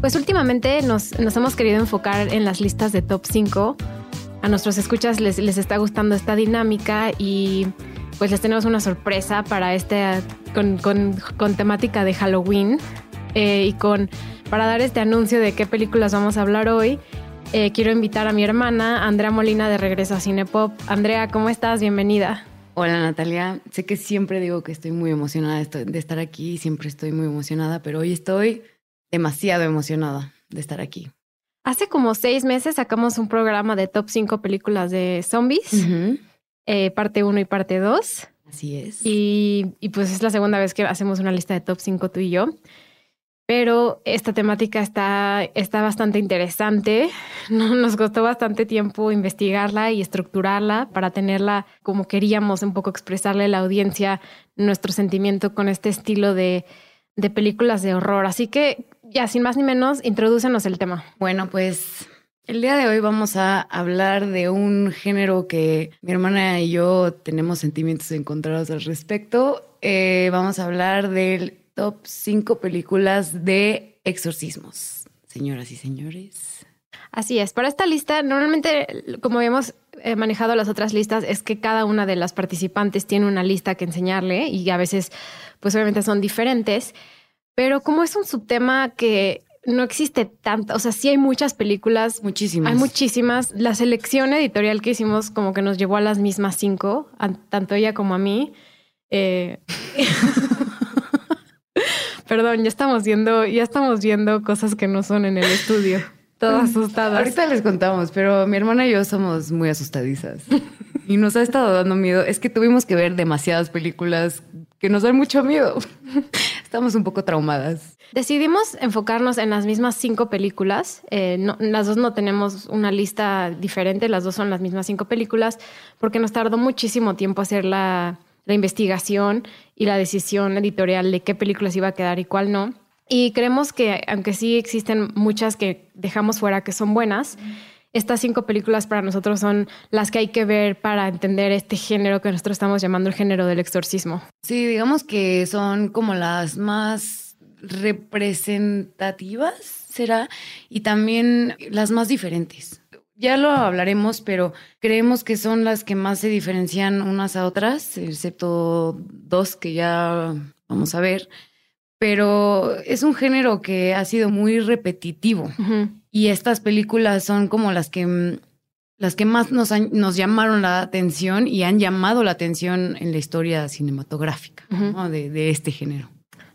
Pues últimamente nos, hemos querido enfocar en las listas de top 5. A nuestros escuchas les, les está gustando esta dinámica y pues les tenemos una sorpresa para este con, con temática de Halloween. Eh, y con para dar este anuncio de qué películas vamos a hablar hoy, eh, quiero invitar a mi hermana Andrea Molina de regreso a Cinepop. Andrea, ¿cómo estás? Bienvenida. Hola Natalia, sé que siempre digo que estoy muy emocionada de estar aquí, siempre estoy muy emocionada, pero hoy estoy demasiado emocionada de estar aquí. Hace como seis meses sacamos un programa de top 5 películas de zombies, eh, parte 1 y parte 2. Así es. Y, y, pues es la segunda vez que hacemos una lista de top 5 tú y yo pero esta temática está, está bastante interesante. Nos costó bastante tiempo investigarla y estructurarla para tenerla como queríamos, un poco expresarle a la audiencia nuestro sentimiento con este estilo de, de películas de horror. Así que ya, sin más ni menos, introdúcenos el tema. Bueno, pues el día de hoy vamos a hablar de un género que mi hermana y yo tenemos sentimientos encontrados al respecto. Eh, vamos a hablar del top 5 películas de exorcismos, señoras y señores. Así es. Para esta lista, normalmente, como habíamos eh, manejado las otras listas, es que cada una de las participantes tiene una lista que enseñarle y a veces, pues obviamente son diferentes. Pero como es un subtema que no existe tanta, o sea, sí hay muchas películas. Muchísimas. Hay muchísimas. La selección editorial que hicimos como que nos llevó a las mismas cinco, tanto ella como a mí. Eh, Perdón, ya estamos viendo, ya estamos viendo cosas que no son en el estudio. Todas asustadas. Ahorita les contamos, pero mi hermana y yo somos muy asustadizas. y nos ha estado dando miedo. Es que tuvimos que ver demasiadas películas que nos dan mucho miedo. Estamos un poco traumadas. Decidimos enfocarnos en las mismas cinco películas. Eh, las dos no tenemos una lista diferente, las dos son las mismas cinco películas, porque nos tardó muchísimo tiempo hacer la, la investigación y la decisión editorial de qué películas iba a quedar y cuál no. Y creemos que, aunque sí existen muchas que dejamos fuera que son buenas, estas cinco películas para nosotros son las que hay que ver para entender este género que nosotros estamos llamando el género del exorcismo. Sí, digamos que son como las más representativas, será, y también las más diferentes ya lo hablaremos, pero creemos que son las que más se diferencian unas a otras, excepto dos que ya vamos a ver. Pero es un género que ha sido muy repetitivo y estas películas son como las que las que más nos, nos llamaron la atención y han llamado la atención en la historia cinematográfica de, de este género.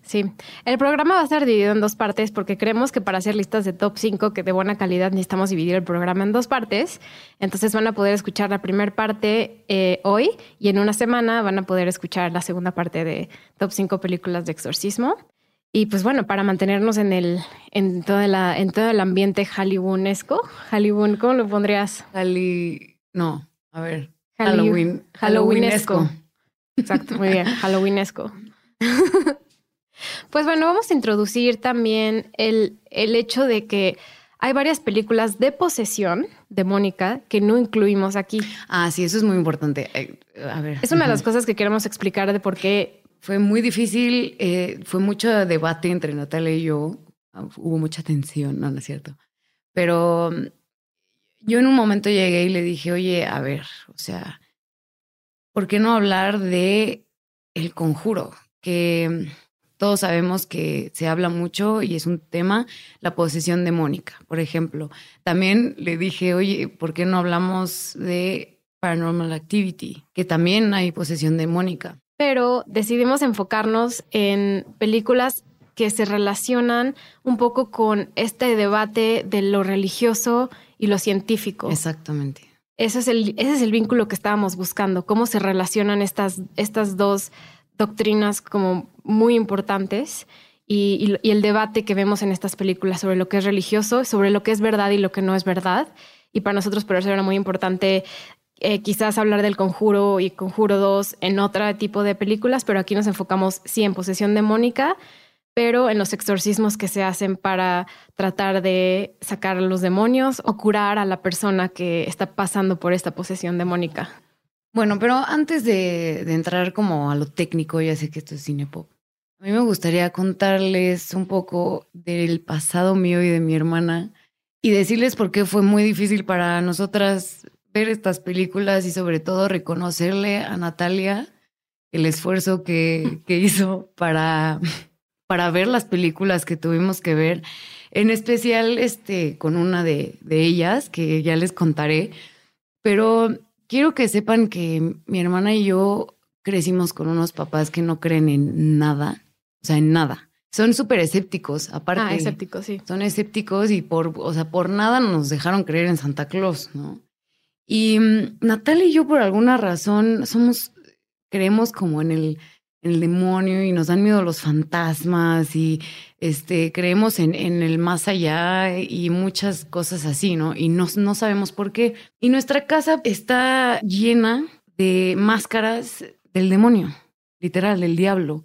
Sí, el programa va a estar dividido en dos partes porque creemos que para hacer listas de top 5 que de buena calidad necesitamos dividir el programa en dos partes. Entonces van a poder escuchar la primera parte eh, hoy y en una semana van a poder escuchar la segunda parte de top 5 películas de exorcismo. Y pues bueno, para mantenernos en el en toda la en todo el ambiente hollywoonesco, Hollywood, ¿cómo lo pondrías? Halli no, a ver, Halloween, Halloweenesco. Exacto, muy bien, Halloweenesco. Pues bueno, vamos a introducir también el, el hecho de que hay varias películas de posesión de Mónica que no incluimos aquí. Ah, sí, eso es muy importante. Eh, a ver. Es una de las cosas que queremos explicar de por qué. Fue muy difícil, eh, fue mucho debate entre Natalia y yo. Ah, hubo mucha tensión, no, no es cierto. Pero mm, yo en un momento llegué y le dije, oye, a ver, o sea, ¿por qué no hablar de el conjuro? Que todos sabemos que se habla mucho y es un tema, la posesión demónica, por ejemplo. También le dije, oye, ¿por qué no hablamos de Paranormal Activity? Que también hay posesión demónica. Pero decidimos enfocarnos en películas que se relacionan un poco con este debate de lo religioso y lo científico. Exactamente. Ese es el, ese es el vínculo que estábamos buscando, cómo se relacionan estas, estas dos doctrinas como muy importantes y, el debate que vemos en estas películas sobre lo que es religioso, sobre lo que es verdad y lo que no es verdad. y para nosotros por eso era muy importante eh, quizás hablar del Conjuro y Conjuro 2 en otro tipo de películas, pero aquí nos enfocamos sí en posesión demónica, pero en los exorcismos que se hacen para tratar de sacar a los demonios o curar a la persona que está pasando por esta posesión demónica. Bueno, pero antes de, de entrar como a lo técnico, ya sé que esto es cinepop. A mí me gustaría contarles un poco del pasado mío y de mi hermana y decirles por qué fue muy difícil para nosotras ver estas películas y sobre todo reconocerle a Natalia el esfuerzo que, que hizo para, para ver las películas que tuvimos que ver, en especial este, con una de, de ellas que ya les contaré, pero quiero que sepan que mi hermana y yo crecimos con unos papás que no creen en nada, o sea, en nada. Son súper escépticos, aparte. Ah, escépticos, sí. Son escépticos y por, o sea, por nada nos dejaron creer en Santa Claus, ¿no? Y mm, Natalia y yo, por alguna razón, somos, creemos como en el, en el demonio y nos dan miedo los fantasmas y este, creemos en, en el más allá y muchas cosas así, ¿no? Y no, no sabemos por qué. Y nuestra casa está llena de máscaras del demonio, literal, del diablo.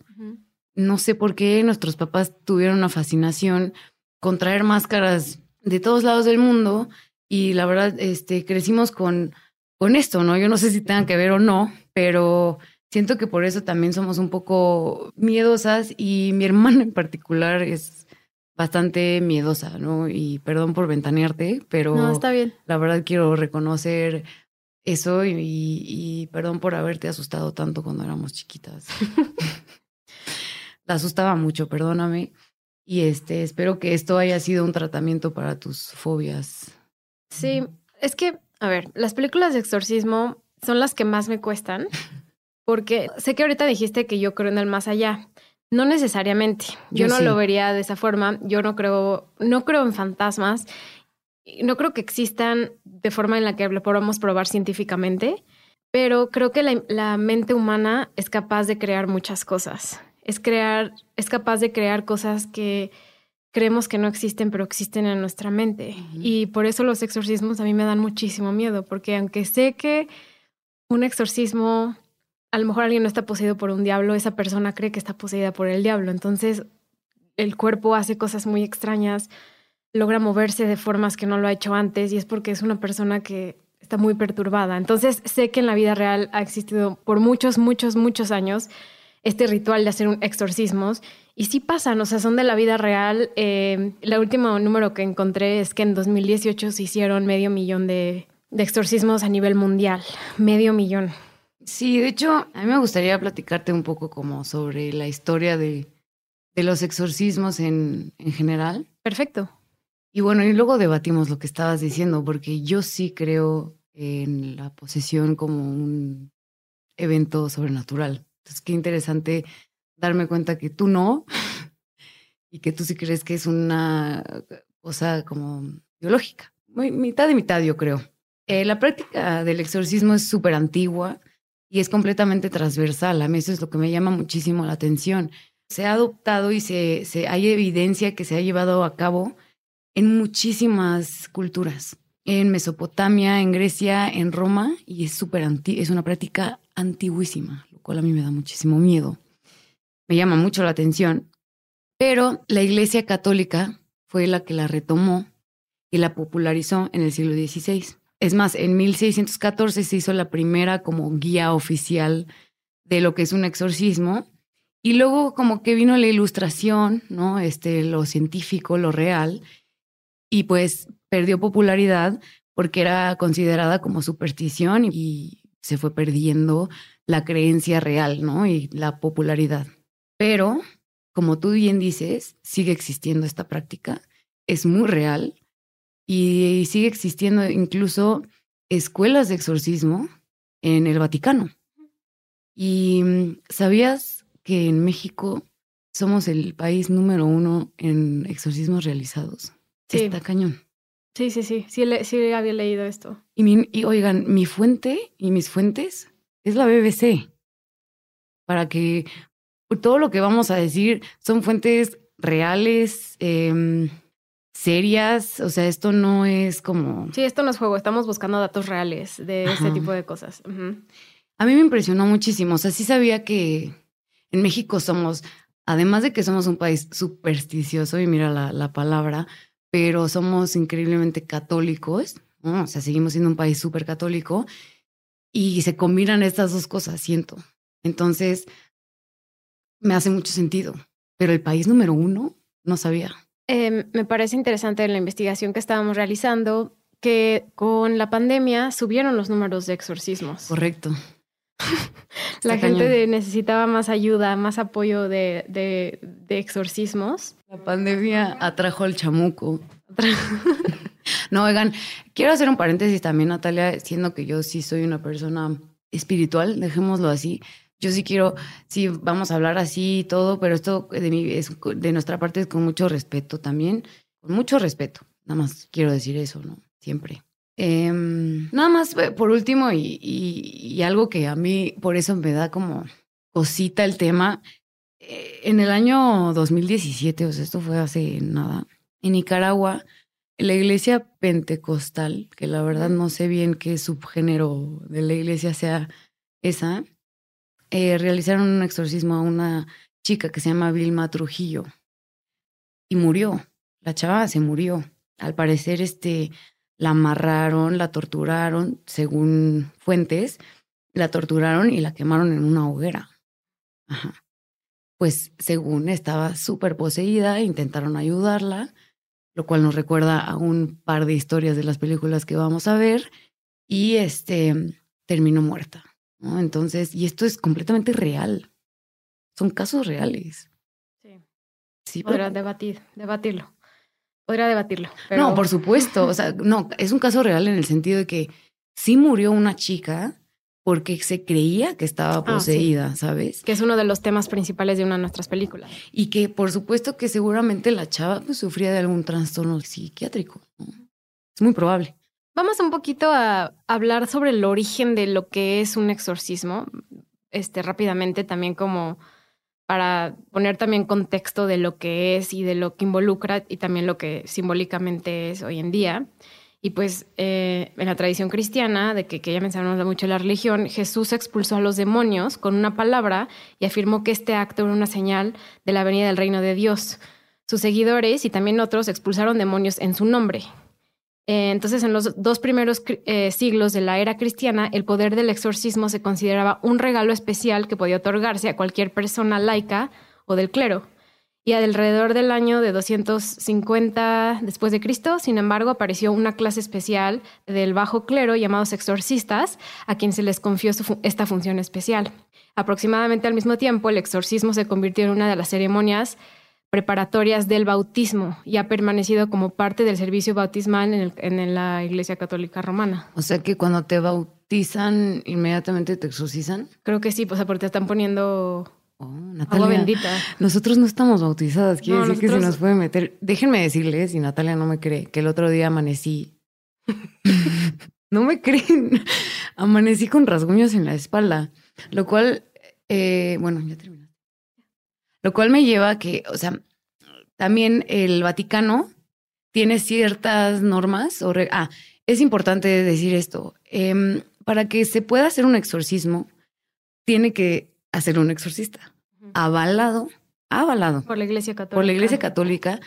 No sé por qué nuestros papás tuvieron una fascinación con traer máscaras de todos lados del mundo y la verdad, este, crecimos con, con esto, ¿no? Yo no sé si tengan que ver o no, pero siento que por eso también somos un poco miedosas y mi hermana en particular es bastante miedosa, ¿no? Y perdón por ventanearte, pero no, está bien. la verdad quiero reconocer eso y, y, perdón por haberte asustado tanto cuando éramos chiquitas. La asustaba mucho, perdóname. Y este, espero que esto haya sido un tratamiento para tus fobias. Sí, es que, a ver, las películas de exorcismo son las que más me cuestan, porque sé que ahorita dijiste que yo creo en el más allá. No necesariamente. Yo, Yo no sí. lo vería de esa forma. Yo no creo, no creo en fantasmas. No creo que existan de forma en la que lo podamos probar científicamente, pero creo que la, la mente humana es capaz de crear muchas cosas. Es crear, es capaz de crear cosas que creemos que no existen, pero existen en nuestra mente. Y por eso los exorcismos a mí me dan muchísimo miedo, porque aunque sé que un exorcismo, a lo mejor alguien no está poseído por un diablo, esa persona cree que está poseída por el diablo. Entonces, el cuerpo hace cosas muy extrañas, logra moverse de formas que no lo ha hecho antes, y es porque es una persona que está muy perturbada. Entonces, sé que en la vida real ha existido por muchos, muchos, muchos años este ritual de hacer un exorcismos. Y sí pasan, o sea, son de la vida real. Eh, el último número que encontré es que en 2018 se hicieron medio millón de, de exorcismos a nivel mundial. Medio millón. Sí, de hecho, a mí me gustaría platicarte un poco como sobre la historia de, de los exorcismos en, en general. Perfecto. Y bueno, y luego debatimos lo que estabas diciendo, porque yo sí creo en la posesión como un evento sobrenatural. Entonces, qué interesante darme cuenta que tú no y que tú sí crees que es una cosa como biológica. Muy, mitad de mitad, yo creo. Eh, la práctica del exorcismo es súper antigua y es completamente transversal. A mí eso es lo que me llama muchísimo la atención. Se ha adoptado y se, se hay evidencia que se ha llevado a cabo en muchísimas culturas. En Mesopotamia, en Grecia, en Roma, y es súper es una práctica antiguísima, lo cual a mí me da muchísimo miedo. Me llama mucho la atención. Pero la Iglesia Católica fue la que la retomó y la popularizó en el siglo XVI. Es más, en 1614 se hizo la primera como guía oficial de lo que es un exorcismo. Y luego como que vino la ilustración, ¿no? Este, lo científico, lo real. Y pues perdió popularidad porque era considerada como superstición y se fue perdiendo la creencia real, ¿no? Y la popularidad. Pero, como tú bien dices, sigue existiendo esta práctica, es muy real y sigue existiendo incluso escuelas de exorcismo en el Vaticano. Y sabías que en México somos el país número uno en exorcismos realizados. Sí. Está cañón. Sí, sí, sí. Sí, le- sí había leído esto. Y, mi- y oigan, mi fuente y mis fuentes es la BBC. Para que todo lo que vamos a decir son fuentes reales, em, serias, o sea, esto no es como... Sí, esto no es juego, estamos buscando datos reales de este tipo de cosas. A mí me impresionó muchísimo, o sea, sí sabía que en México somos, además de que somos un país supersticioso, y mira la, la palabra, pero somos increíblemente católicos, o sea, seguimos siendo un país súper católico, y se combinan estas dos cosas, siento. Entonces, me hace mucho sentido, pero el país número uno no sabía. Em, me parece interesante en la investigación que estábamos realizando que con la pandemia subieron los números de exorcismos. Correcto. la gente necesitaba más ayuda, más apoyo de, de, exorcismos. La pandemia atrajo al chamuco. no, oigan, quiero hacer un paréntesis también, Natalia, siendo que yo sí soy una persona espiritual, dejémoslo así. Yo sí quiero, sí, vamos a hablar así y todo, pero esto de, mi, es, de nuestra parte es con mucho respeto también, con mucho respeto. Nada más quiero decir eso, ¿no? Siempre. Em, nada más, eh, por último, y, algo que a mí por eso me da como cosita el tema. Eh, en el año 2017, o sea, esto fue hace nada, en Nicaragua, la iglesia pentecostal, que la verdad no sé bien qué subgénero de la iglesia sea esa, eh, realizaron un exorcismo a una chica que se llama Vilma Trujillo y murió. La chava se murió. Al parecer, este, la amarraron, la torturaron, según fuentes, la torturaron y la quemaron en una hoguera. Ajá. Pues según estaba súper poseída, intentaron ayudarla, lo cual nos recuerda a un par de historias de las películas que vamos a ver, y este terminó muerta. ¿No? Entonces, y esto es completamente real. Son casos reales. Sí. Sí, Podrá debatir, debatirlo podría debatirlo. No, por supuesto. O sea, no, es un caso real en el sentido de que sí murió una chica porque se creía que estaba ah, poseída, ¿sabes? Que es uno de los temas principales de una de nuestras películas. Y que por supuesto que seguramente la chava pues, sufría de algún trastorno psiquiátrico. Es muy probable. Vamos un poquito a hablar sobre el origen de lo que es un exorcismo, este, rápidamente también como para poner también contexto de lo que es y de lo que involucra y también lo que simbólicamente es hoy en día. Y pues eh, en la tradición cristiana, de que, que ya mencionamos mucho la religión, Jesús expulsó a los demonios con una palabra y afirmó que este acto era una señal de la venida del reino de Dios. Sus seguidores y también otros expulsaron demonios en su nombre. Eh, entonces, en los dos primeros eh, siglos de la era cristiana, el poder del exorcismo se consideraba un regalo especial que podía otorgarse a cualquier persona laica o del clero. Y alrededor del año de 250 después de Cristo, sin embargo, apareció una clase especial del bajo clero llamados exorcistas, a quien se les confió esta función especial. Aproximadamente al mismo tiempo, el exorcismo se convirtió en una de las ceremonias preparatorias del bautismo y ha permanecido como parte del servicio bautismal en, la Iglesia Católica Romana. O sea que cuando te bautizan, inmediatamente te exorcizan. Creo que sí, pues porque te están poniendo oh, agua bendita. Nosotros no estamos bautizadas, quiere decir que se nos puede meter. Déjenme decirles, y Natalia no me cree, que el otro día amanecí. no me creen. Amanecí con rasguños en la espalda, lo cual, eh, bueno, ya terminé. Lo cual me lleva a que, o sea, también el Vaticano tiene ciertas normas. O ah, es importante decir esto. Em, para que se pueda hacer un exorcismo, tiene que hacer un exorcista. Avalado, avalado. Por la Iglesia Católica. Por la Iglesia Católica.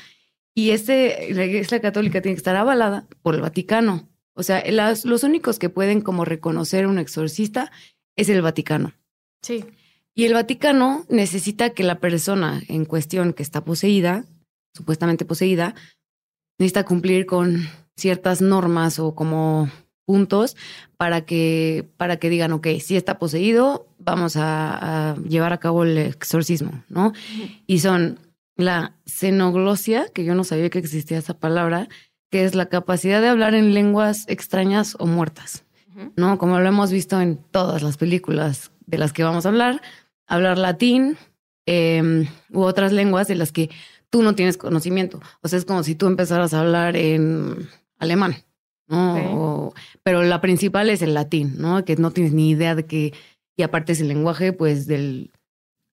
Y este, la Iglesia Católica tiene que estar avalada por el Vaticano. O sea, los únicos que pueden como reconocer un exorcista es el Vaticano. Sí. Y el Vaticano necesita que la persona en cuestión que está poseída, supuestamente poseída, necesita cumplir con ciertas normas o como puntos para que, para que digan, ok, si está poseído, vamos a, llevar a cabo el exorcismo, ¿no? Y son la xenoglosia, que yo no sabía que existía esa palabra, que es la capacidad de hablar en lenguas extrañas o muertas, ¿no? Como lo hemos visto en todas las películas de las que vamos a hablar, hablar latín em, u otras lenguas de las que tú no tienes conocimiento. O sea, es como si tú empezaras a hablar en alemán, ¿no? pero la principal es el latín, ¿no? Que no tienes ni idea de que, y aparte es el lenguaje, pues, del,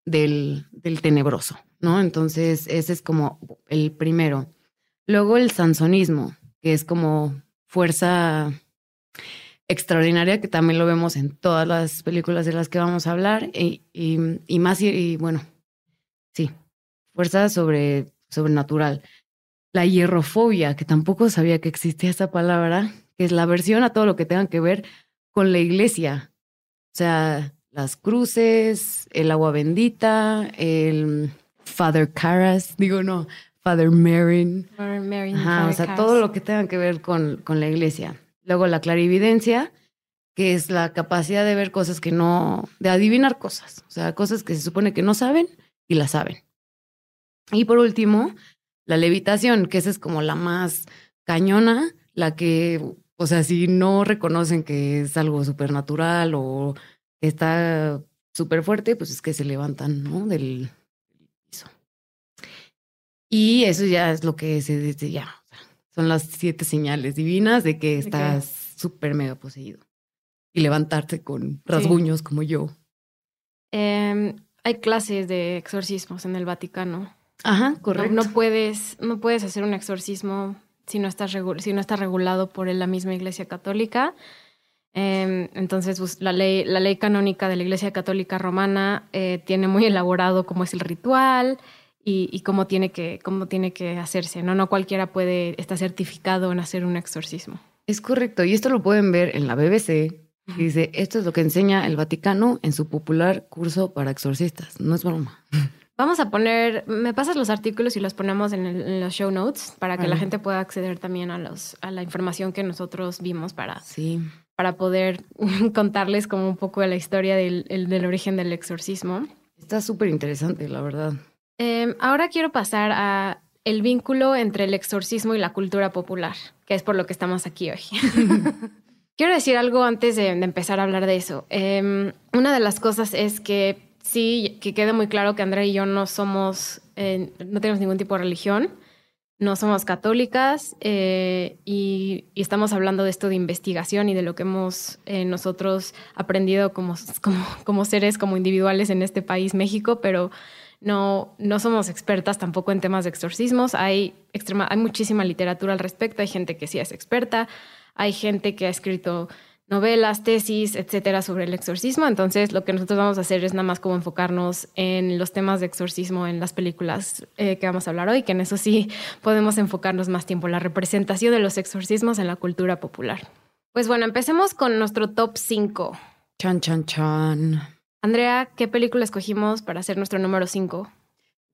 del, del tenebroso, ¿no? Entonces, ese es como el primero. Luego el sansonismo, que es como fuerza extraordinaria, que también lo vemos en todas las películas de las que vamos a hablar, y, y, más, y, bueno, sí, fuerza sobre, sobrenatural. La hierrofobia, que tampoco sabía que existía esa palabra, que es la aversión a todo lo que tenga que ver con la iglesia. O sea, las cruces, el agua bendita, el Father Caras, digo no, Father Marin. Father Marin. o sea, todo lo que tenga que ver con, con la iglesia. Luego la clarividencia, que es la capacidad de ver cosas que no, de adivinar cosas, o sea, cosas que se supone que no saben y las saben. Y por último, la levitación, que esa es como la más cañona, la que, o sea, si no reconocen que es algo supernatural o está súper fuerte, pues es que se levantan, ¿no? Del piso. Y eso ya es lo que se dice ya. Son las siete señales divinas de que estás súper mega poseído. Y levantarte con rasguños como yo. Em, hay clases de exorcismos en el Vaticano. Ajá, correcto. No, puedes, no puedes hacer un exorcismo si no, estás si no está regulado por la misma Iglesia Católica. Em, entonces, pues, la, ley, la ley canónica de la Iglesia Católica Romana eh, tiene muy elaborado cómo es el ritual y, cómo, tiene que, cómo tiene que hacerse. ¿no? no cualquiera puede estar certificado en hacer un exorcismo. Es correcto, y esto lo pueden ver en la BBC. dice, esto es lo que enseña el Vaticano en su popular curso para exorcistas. No es broma. Vamos a poner, me pasas los artículos y los ponemos en, los show notes para que la gente pueda acceder también a, los, a la información que nosotros vimos para, sí para poder contarles como un poco de la historia del, del origen del exorcismo. Está súper interesante, la verdad. Em, ahora quiero pasar a el vínculo entre el exorcismo y la cultura popular, que es por lo que estamos aquí hoy. quiero decir algo antes de, empezar a hablar de eso. Em, una de las cosas es que sí, que quede muy claro que Andrea y yo no somos, eh, no tenemos ningún tipo de religión no somos católicas eh, y, estamos hablando de esto de investigación y de lo que hemos eh, nosotros aprendido como, como, seres, como individuales en este país, México, pero no, no somos expertas tampoco en temas de exorcismos. Hay, muchísima literatura al respecto, hay gente que sí es experta, hay gente que ha escrito novelas, tesis, etcétera, sobre el exorcismo. Entonces, lo que nosotros vamos a hacer es nada más como enfocarnos en los temas de exorcismo en las películas eh, que vamos a hablar hoy, que en eso sí podemos enfocarnos más tiempo, la representación de los exorcismos en la cultura popular. Pues bueno, empecemos con nuestro top 5. Chan, chan, chan. Andrea, ¿qué película escogimos para hacer nuestro número 5?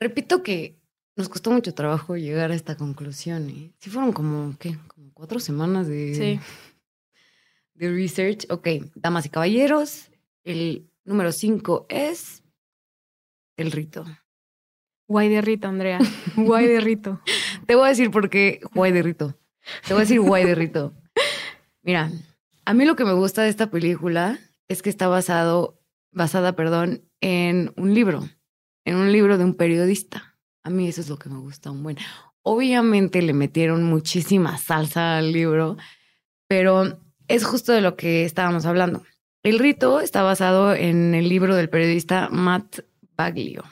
Repito que nos costó mucho trabajo llegar a esta conclusión. ¿eh? Sí fueron como, ¿qué? Como cuatro semanas de... Sí de research. Ok, damas y caballeros, el número 5 es el rito. Guay de rito, Andrea. Guay de rito. Te voy a decir por qué guay de rito. Te voy a decir guay de rito. Mira, a mí lo que me gusta de esta película es que está basado, basada, perdón, en un libro, en un libro de un periodista. A mí eso es lo que me gusta un buen. Obviamente le metieron muchísima salsa al libro, pero es justo de lo que estábamos hablando. El rito está basado en el libro del periodista Matt Baglio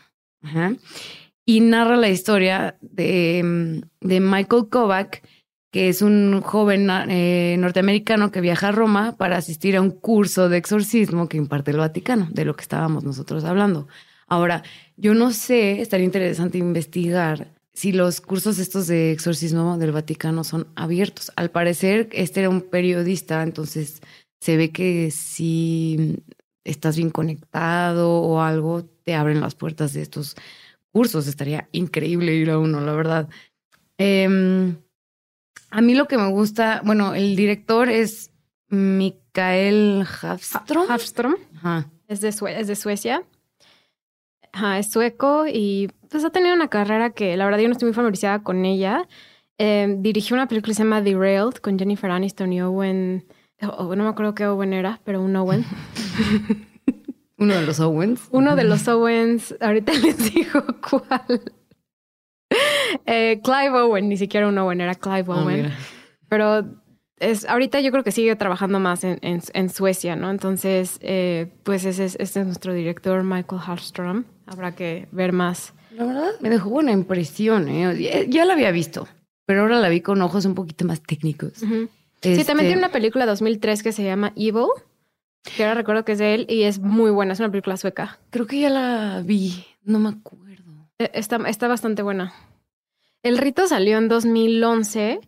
y narra la historia de, de, Michael Kovac, que es un joven eh, norteamericano que viaja a Roma para asistir a un curso de exorcismo que imparte el Vaticano, de lo que estábamos nosotros hablando. Ahora, yo no sé, estaría interesante investigar si los cursos estos de exorcismo del Vaticano son abiertos. Al parecer, este era un periodista, entonces se ve que si estás bien conectado o algo, te abren las puertas de estos cursos. Estaría increíble ir a uno, la verdad. Em, a mí lo que me gusta, bueno, el director es Mikael Hafström. Hafström. Es, de es de Suecia. Ajá, es sueco y pues ha tenido una carrera que la verdad yo no estoy muy familiarizada con ella. Em, dirigió una película que se llama Derailed con Jennifer Aniston y Owen. Oh, no me acuerdo qué Owen era, pero un Owen. Uno de los Owens. Uno de los Owens. Ahorita les digo cuál. Eh, Clive Owen, ni siquiera un Owen, era Clive ah, Owen. pero es, ahorita yo creo que sigue trabajando más en, en, Suecia, ¿no? Entonces, eh, pues ese es, este es nuestro director, Michael Hallström. Habrá que ver más. La verdad, me dejó buena impresión. ¿eh? Ya la había visto. pero ahora la vi con ojos un poquito más técnicos. Sí, también Este, tiene una película 2003 que se llama Evil, que ahora recuerdo que es de él y es muy buena, es una película sueca. Creo que ya la vi, no me acuerdo. Eh, Está, está bastante buena. El rito salió en 2011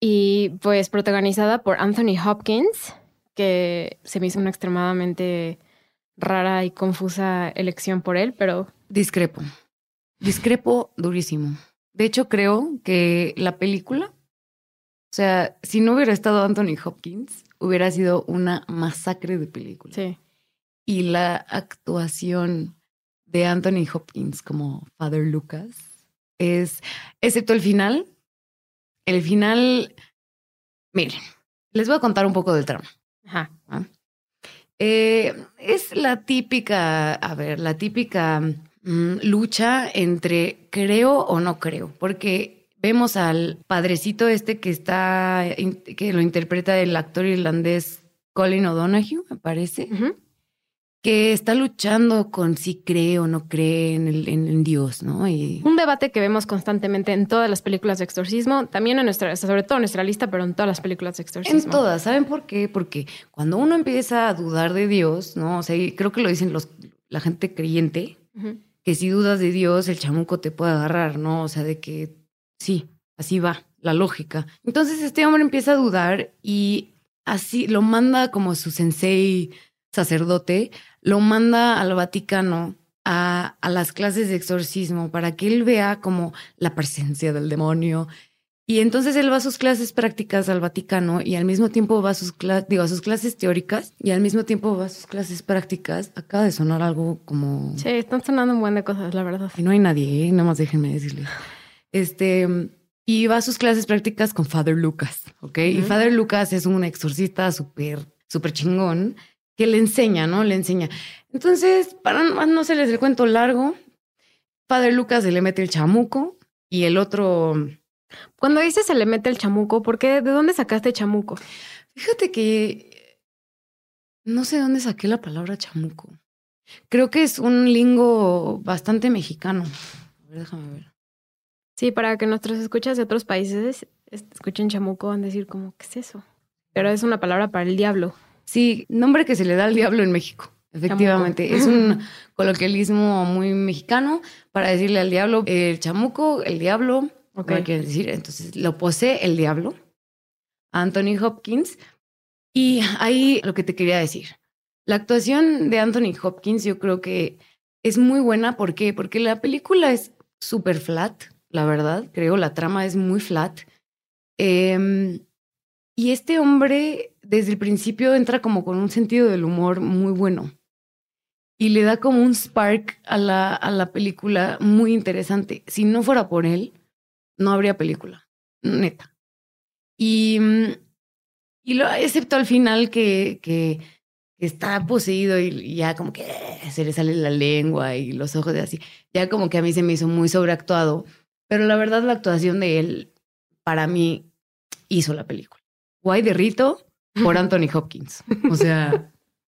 y pues protagonizada por Anthony Hopkins, que se me hizo una extremadamente rara y confusa elección por él, pero Discrepo. Discrepo durísimo. De hecho, creo que la película, o sea, si no hubiera estado Anthony Hopkins, hubiera sido una masacre de película. sí. Y la actuación de Anthony Hopkins como Father Lucas es, excepto el final, el final, miren, les voy a contar un poco del trama. Ajá. Eh, es la típica, a ver, la típica mm, lucha entre creo o no creo, porque vemos al padrecito este que está, que lo interpreta el actor irlandés Colin O'Donoghue, me parece. Que está luchando con si cree o no cree en, el, en, en Dios, ¿no? Y Un debate que vemos constantemente en todas las películas de exorcismo, también en nuestra, sobre todo en nuestra lista, pero en todas las películas de exorcismo. En todas, ¿saben por qué? Porque cuando uno empieza a dudar de Dios, ¿no? O sea, y creo que lo dicen los, la gente creyente, que si dudas de Dios, el chamuco te puede agarrar, ¿no? O sea, de que sí, así va, la lógica. Entonces este hombre empieza a dudar y así lo manda como su sensei sacerdote, lo manda al Vaticano a, a las clases de exorcismo para que él vea como la presencia del demonio. Y entonces él va a sus clases prácticas al Vaticano y al mismo tiempo va a sus, cla- digo, a sus clases teóricas y al mismo tiempo va a sus clases prácticas. Acaba de sonar algo como... Sí, están sonando un buen de cosas, la verdad. Y no hay nadie, ¿eh? nada más déjenme decirles. Este, y va a sus clases prácticas con Father Lucas, ¿ok? Y Ujú. Father Lucas es un exorcista súper, súper chingón que le enseña, ¿no? Le enseña. Entonces, para no, no hacerles el cuento largo, Father Lucas se le mete el chamuco y el otro, Cuando dices se le mete el chamuco, ¿por qué? ¿De dónde sacaste chamuco? fíjate que no sé dónde saqué la palabra chamuco. Creo que es un lingo bastante mexicano. A ver, déjame ver. Sí, para que nuestros escuchas de otros países es- escuchen chamuco van a decir como, ¿qué es eso? Pero es una palabra para el diablo. Sí, nombre que se le da al diablo en México. Efectivamente, Chamuco. es un coloquialismo muy mexicano para decirle al diablo el chamuco, el diablo, Ok. ¿cómo quiere decir? Entonces lo posee el diablo, Anthony Hopkins. Y ahí lo que te quería decir, la actuación de Anthony Hopkins yo creo que es muy buena. ¿Por qué? Porque la película es súper flat, la verdad, creo, la trama es muy flat. Em, y este hombre desde el principio entra como con un sentido del humor muy bueno. Y le da como un spark a la, a la película muy interesante. Si no fuera por él, no habría película. Neta. Y, y lo, excepto al final que, que, que está poseído y, y ya como que se le sale la lengua y los ojos de así. Ya como que a mí se me hizo muy sobreactuado. Pero la verdad la actuación de él, para mí, hizo la película. Guay de Rito por Anthony Hopkins. O sea,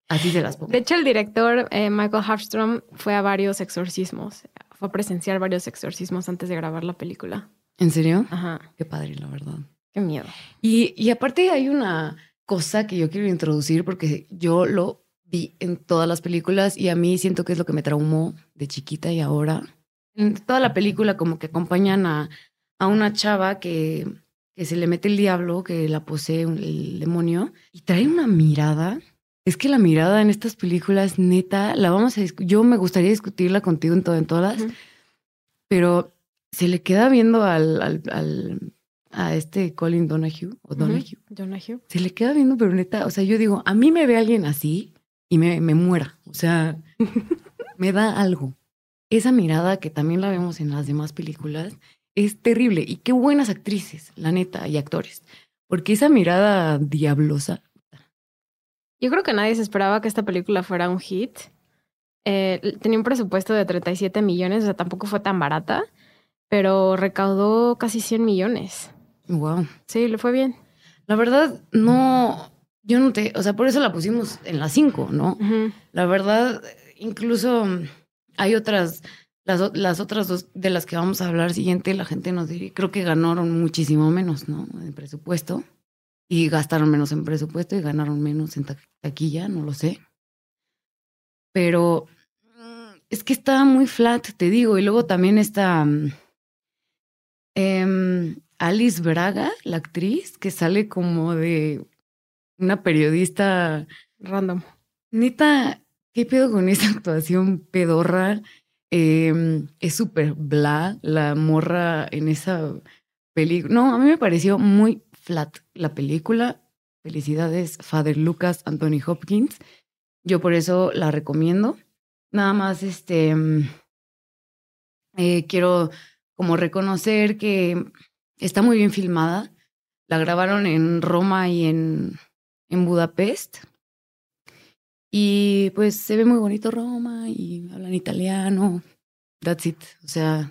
así se las pongo. De hecho, el director eh, Michael Hafstrom fue a varios exorcismos. Fue a presenciar varios exorcismos antes de grabar la película. ¿En serio? Ajá, Qué padre, la verdad. qué miedo. Y, y aparte hay una cosa que yo quiero introducir porque yo lo vi en todas las películas y a mí siento que es lo que me traumó de chiquita y ahora. En toda la película como que acompañan a, a una chava que, que se le mete el diablo, que la posee el demonio y trae una mirada. Es que la mirada en estas películas, neta, la vamos a discutir. Yo me gustaría discutirla contigo en, todo, en todas, pero se le queda viendo al, al, al- a este Colin Donahue o Donahue. Donahue. Se le queda viendo, pero neta, o sea, yo digo, a mí me ve alguien así y me, me muera. O sea, me da algo. Esa mirada que también la vemos en las demás películas es terrible. Y qué buenas actrices, la neta, y actores. Porque esa mirada diablosa. Yo creo que nadie se esperaba que esta película fuera un hit. Eh, tenía un presupuesto de 37 millones, o sea, tampoco fue tan barata, pero recaudó casi 100 millones. Wow. Sí, le fue bien. La verdad, no. Yo no te. O sea, por eso la pusimos en las cinco, ¿no? Ujú. La verdad, incluso hay otras Las, las, otras dos de las que vamos a hablar siguiente, la gente nos diría, creo que ganaron muchísimo menos, ¿no? En presupuesto. Y gastaron menos en presupuesto y ganaron menos en taquilla, no lo sé. Pero mm, es que está muy flat, te digo. Y luego también está eh, Alice Braga, la actriz, que sale como de una periodista random. Neta, ¿qué pedo con esa actuación pedorra? Em, es súper bla la morra en esa película. No, a mí me pareció muy flat la película. Felicidades, Father Lucas, Anthony Hopkins. Yo por eso la recomiendo. Nada más, este, em, eh, quiero como reconocer que está muy bien filmada. La grabaron en Roma y en, en Budapest. Y pues se ve muy bonito Roma y hablan italiano. That's it. O sea,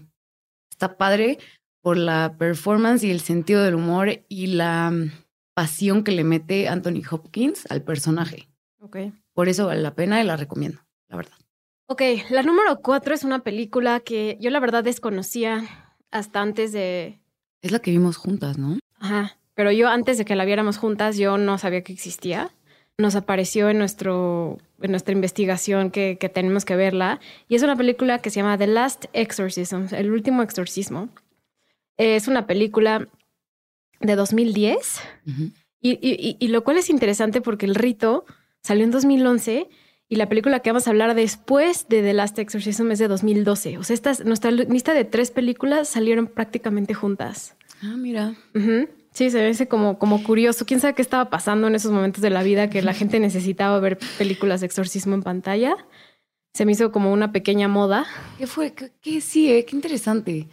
está padre por la performance y el sentido del humor y la mm, pasión que le mete Anthony Hopkins al personaje. Ok. Por eso vale la pena y la recomiendo, la verdad. Ok, la número cuatro es una película que yo la verdad desconocía hasta antes de... Es la que vimos juntas, ¿no? Ajá, pero yo antes de que la viéramos juntas yo no sabía que existía nos apareció en, nuestro, en nuestra investigación que, que, tenemos que verla. Y es una película que se llama The Last Exorcism, el último exorcismo. Es una película de 2010. y, y, y, lo cual es interesante porque el rito salió en 2011 y la película que vamos a hablar después de The Last Exorcism es de 2012. O sea, esta, nuestra lista de tres películas salieron prácticamente juntas. Ah, mira. Sí, se ve como, como curioso. ¿Quién sabe qué estaba pasando en esos momentos de la vida que la gente necesitaba ver películas de exorcismo en pantalla? Se me hizo como una pequeña moda. ¿Qué fue? ¿Qué, sí, eh? qué interesante.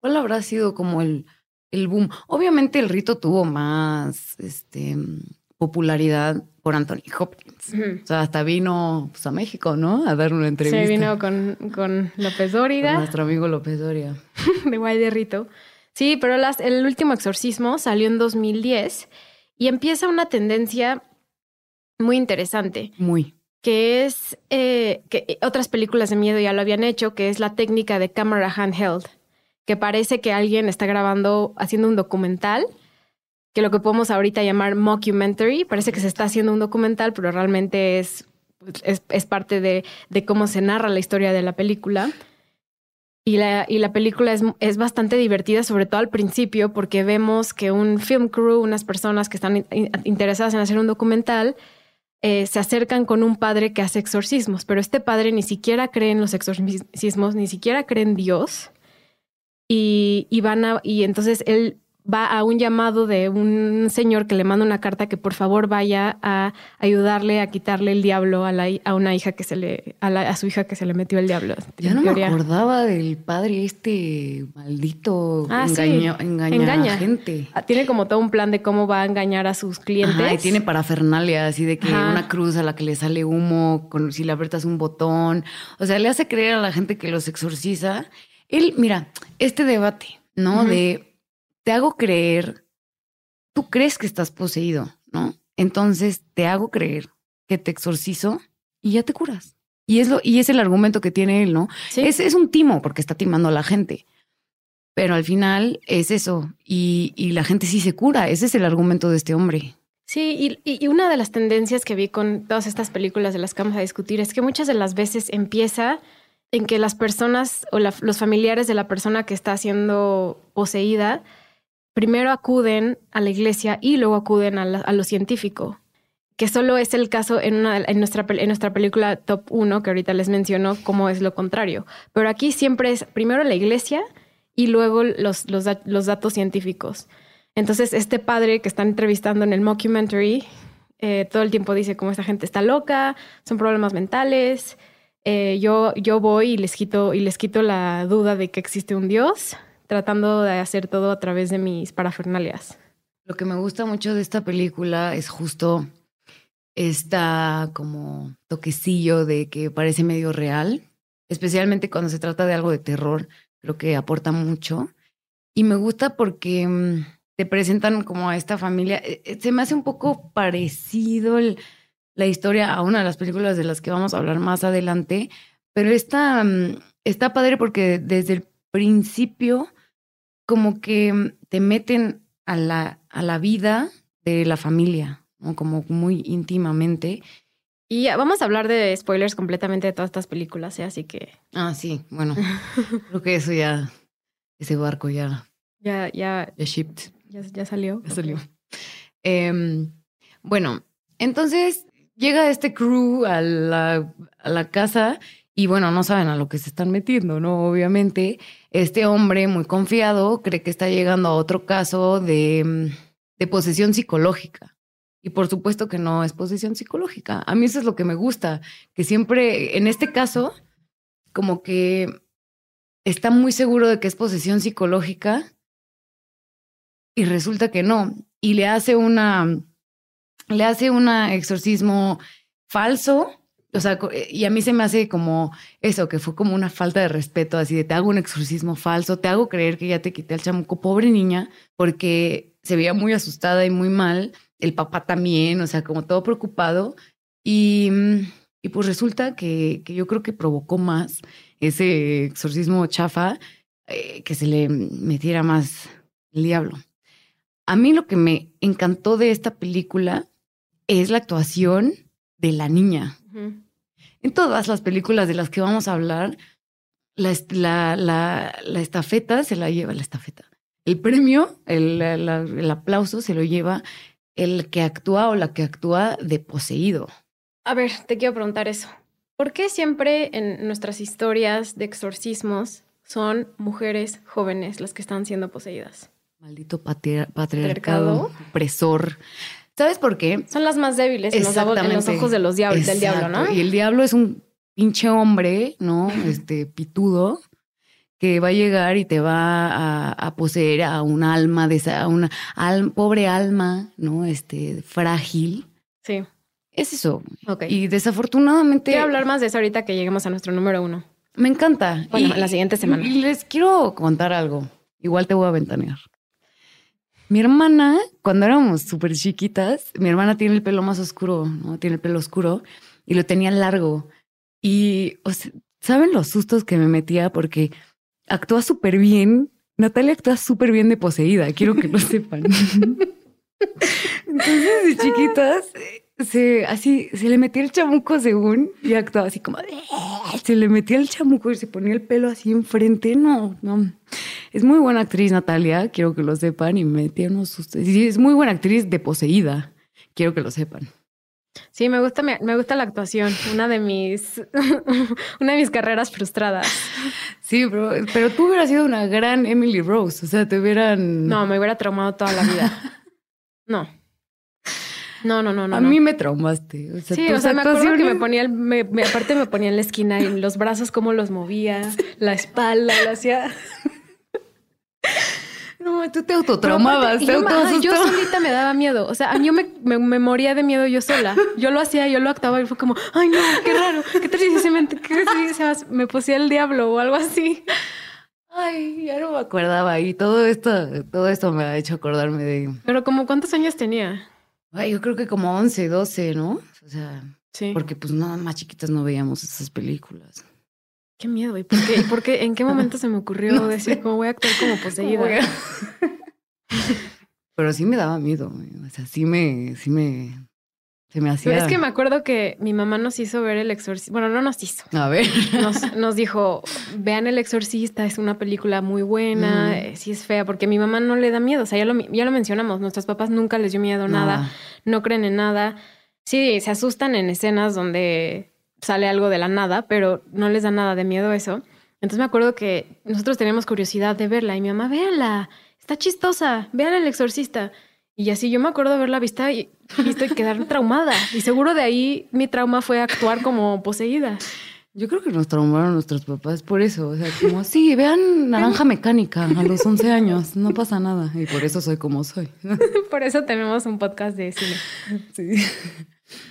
¿Cuál habrá sido como el, el boom? Obviamente el rito tuvo más este, popularidad por Anthony Hopkins. O sea, hasta vino pues, a México, ¿no? A dar una entrevista. Sí, vino con, con López Dóriga. nuestro amigo López Dóriga. de Guay de Rito. Sí, pero el último exorcismo salió en 2010 y empieza una tendencia muy interesante. Muy. Que es eh, que otras películas de miedo ya lo habían hecho, que es la técnica de cámara handheld, que parece que alguien está grabando, haciendo un documental, que lo que podemos ahorita llamar mockumentary, parece que se está haciendo un documental, pero realmente es, es, parte de, de cómo se narra la historia de la película. Y la, y la película es, es, bastante divertida, sobre todo al principio, porque vemos que un film crew, unas personas que están interesadas en hacer un documental, eh, se acercan con un padre que hace exorcismos, pero este padre ni siquiera cree en los exorcismos, ni siquiera cree en Dios. Y, y van a, y entonces él va a un llamado de un señor que le manda una carta que por favor vaya a ayudarle a quitarle el diablo a, la, a una hija que se le a, a, su hija que se le metió el diablo. Ya no me acordaba del padre este maldito ah, engaña, a gente. Ah, tiene como todo un plan de cómo va a engañar a sus clientes. y tiene parafernalia así de que una cruz a la que le sale humo con si le apretas un botón, o sea, le hace creer a la gente que los exorciza. Él, mira, este debate, ¿no? De te hago creer, tú crees que estás poseído, ¿no? Entonces te hago creer que te exorcizo y ya te curas. Y es, lo, y es el argumento que tiene él, ¿no? Es, es un timo porque está timando a la gente. Pero al final es eso. Y, y la gente sí se cura. Ese es el argumento de este hombre. Sí, y, y, una de las tendencias que vi con todas estas películas de las que vamos a discutir es que muchas de las veces empieza en que las personas o los familiares de la persona que está siendo poseída primero acuden a la iglesia y luego acuden a, lo científico, que solo es el caso en, nuestra, película Top 1, que ahorita les menciono, cómo es lo contrario. Pero aquí siempre es primero la iglesia y luego los, datos científicos. Entonces, este padre que están entrevistando en el mockumentary eh, todo el tiempo dice cómo esta gente está loca, son problemas mentales. Eh, yo, yo voy y les quito y les quito la duda de que existe un Dios tratando de hacer todo a través de mis parafernalias. Lo que me gusta mucho de esta película es justo esta como toquecillo de que parece medio real, especialmente cuando se trata de algo de terror, creo que aporta mucho. Y me gusta porque mm, te presentan como a esta familia. Eh, eh, se me hace un poco parecido la historia a una de las películas de las que vamos a hablar más adelante, pero está, mm, está padre porque desde el principio como que te meten a la, a la vida de la familia, ¿no? como muy íntimamente. Y vamos a hablar de spoilers completamente de todas estas películas, ¿eh? así que... Ah, sí, bueno, creo que eso ya, ese barco ya... Ya, ya... Ya shipped. Ya, ya salió. Ya salió. Eh, bueno, entonces llega este crew a la, a la casa y bueno, no saben a lo que se están metiendo, ¿no? Obviamente, este hombre muy confiado cree que está llegando a otro caso de, de posesión psicológica. Y por supuesto que no es posesión psicológica. A mí eso es lo que me gusta, que siempre, en este caso, como que está muy seguro de que es posesión psicológica y resulta que no. Y le hace una, le hace un exorcismo falso. O sea, y a mí se me hace como eso, que fue como una falta de respeto, así de te hago un exorcismo falso, te hago creer que ya te quité al chamuco, pobre niña, porque se veía muy asustada y muy mal, el papá también, o sea, como todo preocupado. Y, y pues resulta que, que yo creo que provocó más ese exorcismo chafa, eh, que se le metiera más el diablo. A mí lo que me encantó de esta película es la actuación de la niña. En todas las películas de las que vamos a hablar, la, la, la, la estafeta se la lleva la estafeta. El premio, el, el, aplauso se lo lleva el que actúa o la que actúa de poseído. A ver, te quiero preguntar eso. ¿Por qué siempre en nuestras historias de exorcismos son mujeres jóvenes las que están siendo poseídas? Maldito patriarcado, opresor. ¿Sabes por qué? Son las más débiles en los, en los ojos de los diablos, del diablo, ¿no? Y el diablo es un pinche hombre, ¿no? Este pitudo que va a llegar y te va a, a poseer a un alma de esa, a una pobre alma, ¿no? Este frágil. Sí. Es eso. Okay. Y desafortunadamente. Quiero hablar más de eso ahorita que lleguemos a nuestro número uno. Me encanta. Bueno, la siguiente semana. Y les quiero contar algo. Igual te voy a ventanear. Mi hermana, cuando éramos súper chiquitas, mi hermana tiene el pelo más oscuro, ¿no? Tiene el pelo oscuro y lo tenía largo. Y, o sea, ¿saben los sustos que me metía? Porque actúa súper bien. Natalia actúa súper bien de poseída, quiero que lo sepan. Entonces, de chiquitas, se, así, se le metía el chamuco según y actuaba así como, se le metía el chamuco y se ponía el pelo así enfrente. No, no. Es muy buena actriz, Natalia, quiero que lo sepan, y me metí unos sustos. es muy buena actriz de poseída, quiero que lo sepan. Sí, me gusta, me, gusta la actuación, una de mis, una de mis carreras frustradas. Sí, pero, pero tú hubieras sido una gran Emily Rose, o sea, te hubieran... No, me hubiera traumado toda la vida. No. No, no, no, no. A mí me traumaste. O sea, sí, o sea, me acuerdo que me ponía, me, aparte me ponía en la esquina y los brazos cómo los movía, la espalda, lo hacía. No, tú te autotraumabas, te yo, yo solita me daba miedo. O sea, yo me, me, moría de miedo yo sola. Yo lo hacía, yo lo actuaba y fue como, ay no, qué raro. ¿Qué tal si se me, qué me posía el diablo o algo así? Ay, ya no me acordaba. Y todo esto, todo esto me ha hecho acordarme de. Pero como cuántos años tenía? Ay, yo creo que como 11, 12, ¿no? O sea, sí. Porque pues nada más chiquitas no veíamos esas películas. Qué miedo. ¿Y por qué? por qué? ¿En qué momento se me ocurrió decir cómo voy a actuar como poseída? Pero sí me daba miedo. O sea, sí me, sí me, se me hacía. Pero es que me acuerdo que mi mamá nos hizo ver el exorcista. Bueno, no nos hizo. A ver. Nos, nos dijo, vean el exorcista, es una película muy buena, mm. eh, sí es fea, porque mi mamá no le da miedo. O sea, ya lo, ya lo mencionamos, nuestros papás nunca les dio miedo nada, no creen en nada. Sí, se asustan en escenas donde sale algo de la nada, pero no les da nada de miedo eso. Entonces me acuerdo que nosotros teníamos curiosidad de verla y mi mamá, véanla, está chistosa, vean el exorcista. Y así yo me acuerdo de verla vista y, visto y quedar traumada. Y seguro de ahí mi trauma fue actuar como poseída. Yo creo que nos traumaron nuestros papás por eso. O sea, como, sí, vean Naranja Mecánica a los 11 años, no pasa nada. Y por eso soy como soy. por eso tenemos un podcast de cine. Sí.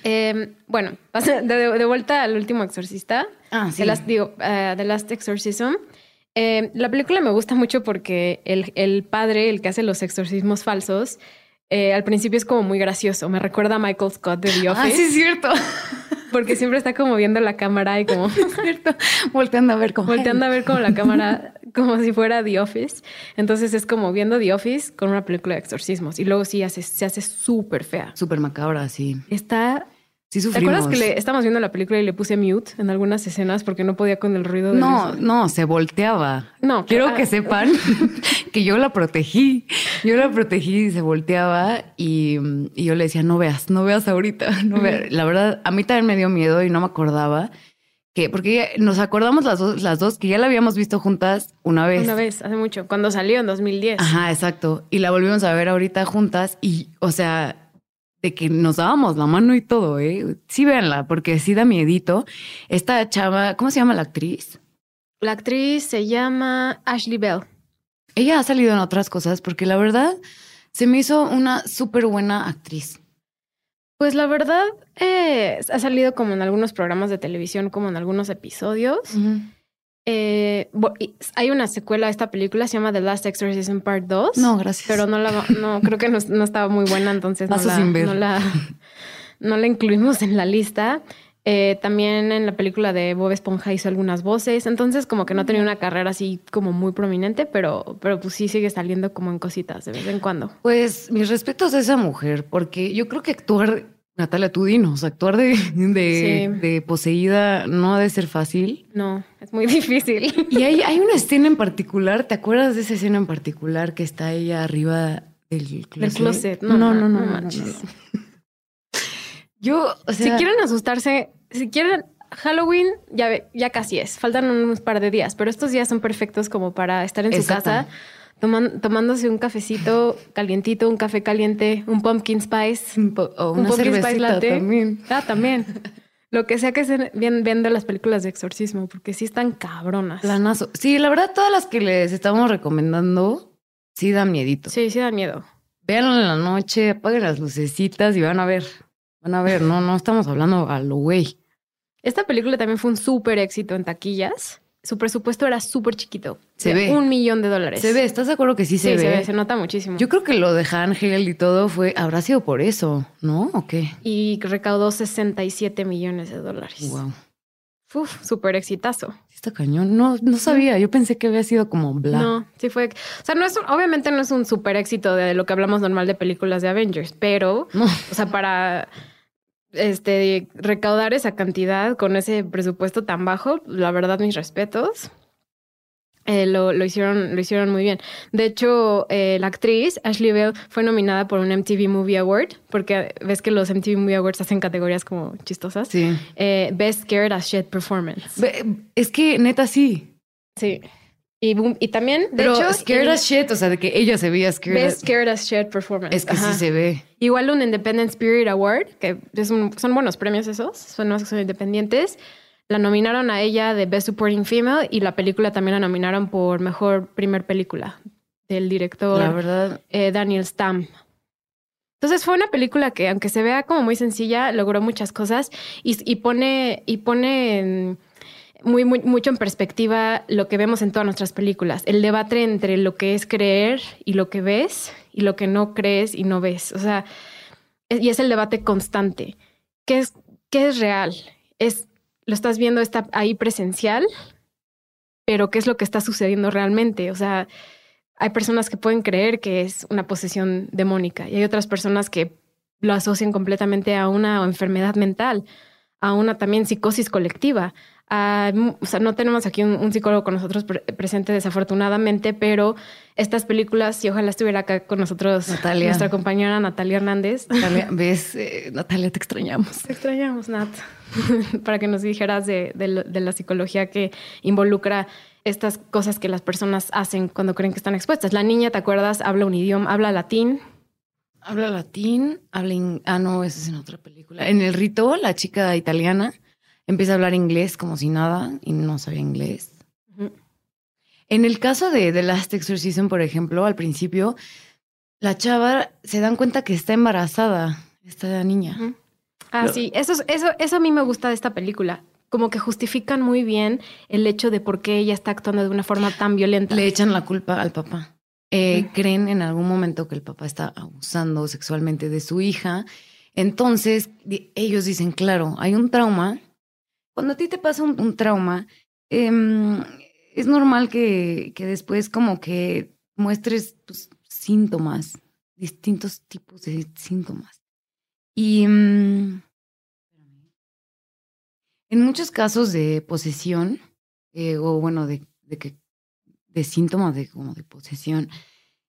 Eh, bueno, de, vuelta al último exorcista. Ah, sí. Digo, uh, The Last Exorcism. Eh, la película me gusta mucho porque el, el, padre, el que hace los exorcismos falsos, eh, al principio es como muy gracioso. Me recuerda a Michael Scott de The ah, Office. Ah, sí, es cierto. Porque siempre está como viendo la cámara y como volteando a ver cómo. Volteando a ver como la cámara, como si fuera The Office. Entonces es como viendo The Office con una película de exorcismos. Y luego sí hace, se hace súper fea. Súper macabra, sí. Está Sí ¿Te acuerdas que le estábamos viendo la película y le puse mute en algunas escenas porque no podía con el ruido? De no, no, se volteaba. No, quiero que sepan que yo la protegí. Yo la protegí y se volteaba y, yo le decía, no veas, no veas ahorita. No La verdad, a mí también me dio miedo y no me acordaba que, porque nos acordamos las dos, las dos que ya la habíamos visto juntas una vez. Una vez, hace mucho, cuando salió en 2010. Ajá, exacto. Y la volvimos a ver ahorita juntas y, o sea, de que nos dábamos la mano y todo, ¿eh? Sí, véanla, porque sí da miedito. Esta chava, ¿cómo se llama la actriz? La actriz se llama Ashley Bell. Ella ha salido en otras cosas porque la verdad se me hizo una súper buena actriz. Pues la verdad, eh, ha salido como en algunos programas de televisión, como en algunos episodios. Eh, hay una secuela de esta película, se llama The Last Exorcism Part 2. No, gracias. Pero no la, no, creo que no, estaba muy buena, entonces no la, no la, no la, incluimos en la lista. Eh, también en la película de Bob Esponja hizo algunas voces, entonces como que no tenía una carrera así como muy prominente, pero, pero pues sí sigue saliendo como en cositas de vez en cuando. Pues mis respetos a esa mujer, porque yo creo que actuar Natalia, tú dinos, actuar de, de, poseída no ha de ser fácil. No, es muy difícil. Y hay, hay una escena en particular, ¿te acuerdas de esa escena en particular que está ella arriba del closet? No, no, no, no, Yo, o sea, si quieren asustarse, si quieren Halloween, ya, ya casi es, faltan unos par de días, pero estos días son perfectos como para estar en su casa tomándose un cafecito calientito, un café caliente, un pumpkin spice o una un pumpkin spice latte. también. Ah, también. Lo que sea que se bien viendo las películas de exorcismo, porque sí están cabronas. Planazo. Sí, la verdad, todas las que les estamos recomendando sí dan miedito. Sí, sí dan miedo. Véanlo en la noche, apaguen las lucecitas y van a ver. Van a ver, no, no estamos hablando a lo güey. Esta película también fue un súper éxito en taquillas su presupuesto era súper chiquito. Se ve. Un millón de dólares. Se ve, ¿estás de acuerdo que sí se ve? Sí, se ve, se nota muchísimo. Yo creo que lo de Hegel y todo fue, habrá sido por eso, ¿no? ¿O qué? Y recaudó 67 millones de dólares. Wow. Uf, súper exitazo. Está cañón. No, no sabía. Yo pensé que había sido como bla. No, sí fue. O sea, no es, obviamente no es un súper éxito de lo que hablamos normal de películas de Avengers, pero, o sea, para este, recaudar esa cantidad con ese presupuesto tan bajo, la verdad, mis respetos. Eh, lo, lo, hicieron, lo hicieron muy bien. De hecho, eh, la actriz Ashley Bell fue nominada por un MTV Movie Award, porque ves que los MTV Movie Awards hacen categorías como chistosas. Sí. Eh, Best Scared as Shit Performance. Es que neta sí. Sí. Y, y también, de Pero hecho. Scared as shit, o sea, de que ella se veía scared. Best Scared as shit performance. Es que sí se ve. Igual un Independent Spirit Award, que es son buenos premios esos, son más que son independientes. La nominaron a ella de Best Supporting Female y la película también la nominaron por Mejor Primer Película del director la verdad. Eh, Daniel Stam. Entonces fue una película que, aunque se vea como muy sencilla, logró muchas cosas y, y pone, y pone muy, mucho en perspectiva lo que vemos en todas nuestras películas. El debate entre lo que es creer y lo que ves y lo que no crees y no ves. O sea, y es el debate constante. ¿Qué es, qué es real? Es, lo estás viendo, está ahí presencial, pero ¿qué es lo que está sucediendo realmente? O sea, hay personas que pueden creer que es una posesión demónica y hay otras personas que lo asocian completamente a una enfermedad mental, a una también psicosis colectiva, o sea, no tenemos aquí un, psicólogo con nosotros presente desafortunadamente, pero estas películas, y ojalá estuviera acá con nosotros Natalia. nuestra compañera Natalia Hernández. Natalia, ves, eh, Natalia, te extrañamos. Te extrañamos, Nat, para que nos dijeras de, de la psicología que involucra estas cosas que las personas hacen cuando creen que están expuestas. La niña, ¿te acuerdas? Habla un idioma, habla latín. Habla latín, habla... Ah, no, eso es en otra película. En El Rito, la chica italiana empieza a hablar inglés como si nada y no sabía inglés. En el caso de The Last Exorcism, por ejemplo, al principio, la chava se dan cuenta que está embarazada, esta niña. Ah, sí, eso, eso, eso a mí me gusta de esta película. Como que justifican muy bien el hecho de por qué ella está actuando de una forma tan violenta. Le echan la culpa al papá. Eh, creen en algún momento que el papá está abusando sexualmente de su hija Entonces, ellos dicen, claro, hay un trauma. Cuando a ti te pasa un, trauma, em, es normal que, que, después como que muestres tus síntomas, distintos tipos de síntomas. Y mm, en muchos casos de posesión, eh, o bueno, de, de, que, de síntomas de, como de posesión,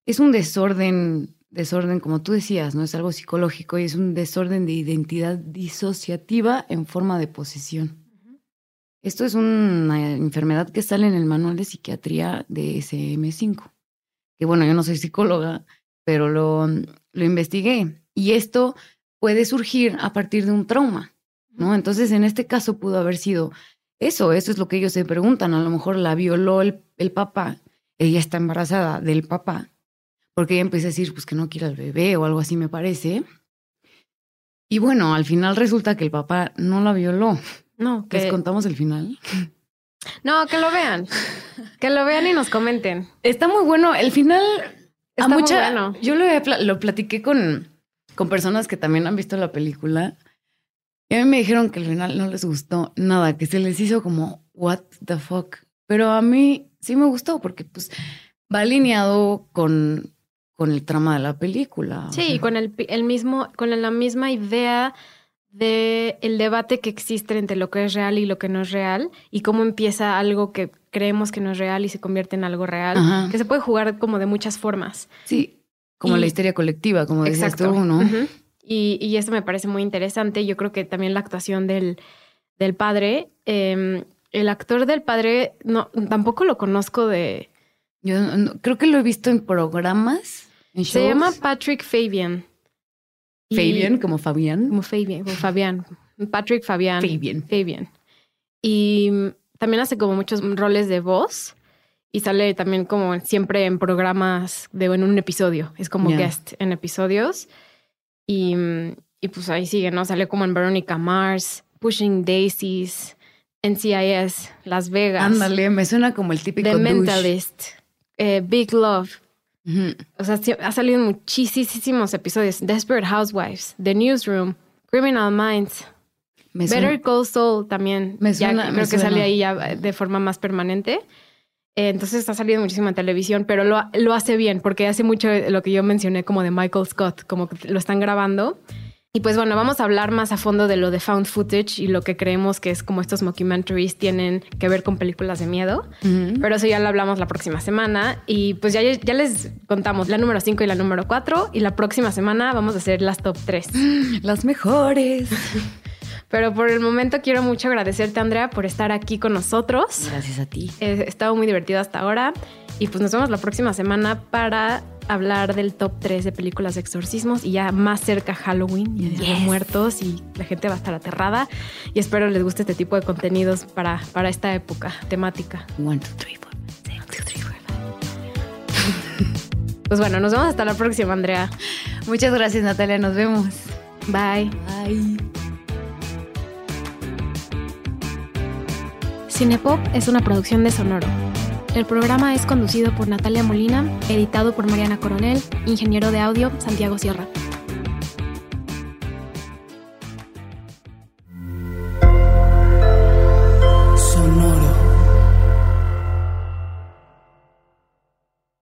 es un desorden, desorden, como tú decías, ¿no? Es algo psicológico y es un desorden de identidad disociativa en forma de posesión. Esto es una enfermedad que sale en el manual de psiquiatría de SM5. Que bueno, yo no soy psicóloga, pero lo, lo investigué. Y esto puede surgir a partir de un trauma, ¿no? Entonces, en este caso pudo haber sido eso, eso es lo que ellos se preguntan. A lo mejor la violó el, el papá, ella está embarazada del papá, porque ella empieza a decir, pues que no quiere al bebé o algo así me parece. Y bueno, al final resulta que el papá no la violó. No, que... ¿Les contamos el final? No, que lo vean. Que lo vean y nos comenten. Está muy bueno. El final... Está muy bueno. Yo lo, lo platiqué con, con personas que también han visto la película. Y a mí me dijeron que al final no les gustó nada, que se les hizo como, what the fuck. Pero a mí sí me gustó porque pues va alineado con, con el trama de la película. Sí, con el, el, mismo, con la misma idea de el debate que existe entre lo que es real y lo que no es real y cómo empieza algo que creemos que no es real y se convierte en algo real, que se puede jugar como de muchas formas. Sí, como la histeria colectiva, como decías tú, ¿no? Y, y, esto me parece muy interesante. Yo creo que también la actuación del, del padre, em, el actor del padre, no, tampoco lo conozco de... Yo creo que lo he visto en programas. Se llama Patrick Fabian. Fabian, como Fabián. Como Fabian, como Fabián. Patrick Fabian. Fabian. Fabian. Y también hace como muchos roles de voz y sale también como siempre en programas de en un episodio. Es como guest en episodios. Y, y pues ahí sigue, ¿no? Sale como en Veronica Mars, Pushing Daisies, NCIS, Las Vegas. Ándale, me suena como el típico The Mentalist, eh, Big Love. O sea, ha salido en muchísimos episodios. Desperate Housewives, The Newsroom, Criminal Minds, Better Call Saul también. Me suena, creo que sale ahí ya de forma más permanente. Eh, entonces está saliendo muchísimo en televisión, pero lo, lo hace bien porque hace mucho lo que yo mencioné como de Michael Scott, como que lo están grabando y pues bueno, vamos a hablar más a fondo de lo de found footage y lo que creemos que es como estos mockumentaries tienen que ver con películas de miedo. Pero eso ya lo hablamos la próxima semana. Y pues ya, ya les contamos la número 5 y la número 4. Y la próxima semana vamos a hacer las top 3. Las mejores. Pero por el momento quiero mucho agradecerte, Andrea, por estar aquí con nosotros. Gracias a ti. He estado muy divertido hasta ahora. Y pues nos vemos la próxima semana para hablar del top 3 de películas de exorcismos y ya más cerca Halloween y de muertos y la gente va a estar aterrada y espero les guste este tipo de contenidos para, para esta época temática. One, two, three, four. Pues bueno, nos vemos hasta la próxima, Andrea. Muchas gracias, Natalia. Nos vemos. Bye. Bye. Cinepop es una producción de Sonoro. El programa es conducido por Natalia Molina, editado por Mariana Coronel, ingeniero de audio Santiago Sierra.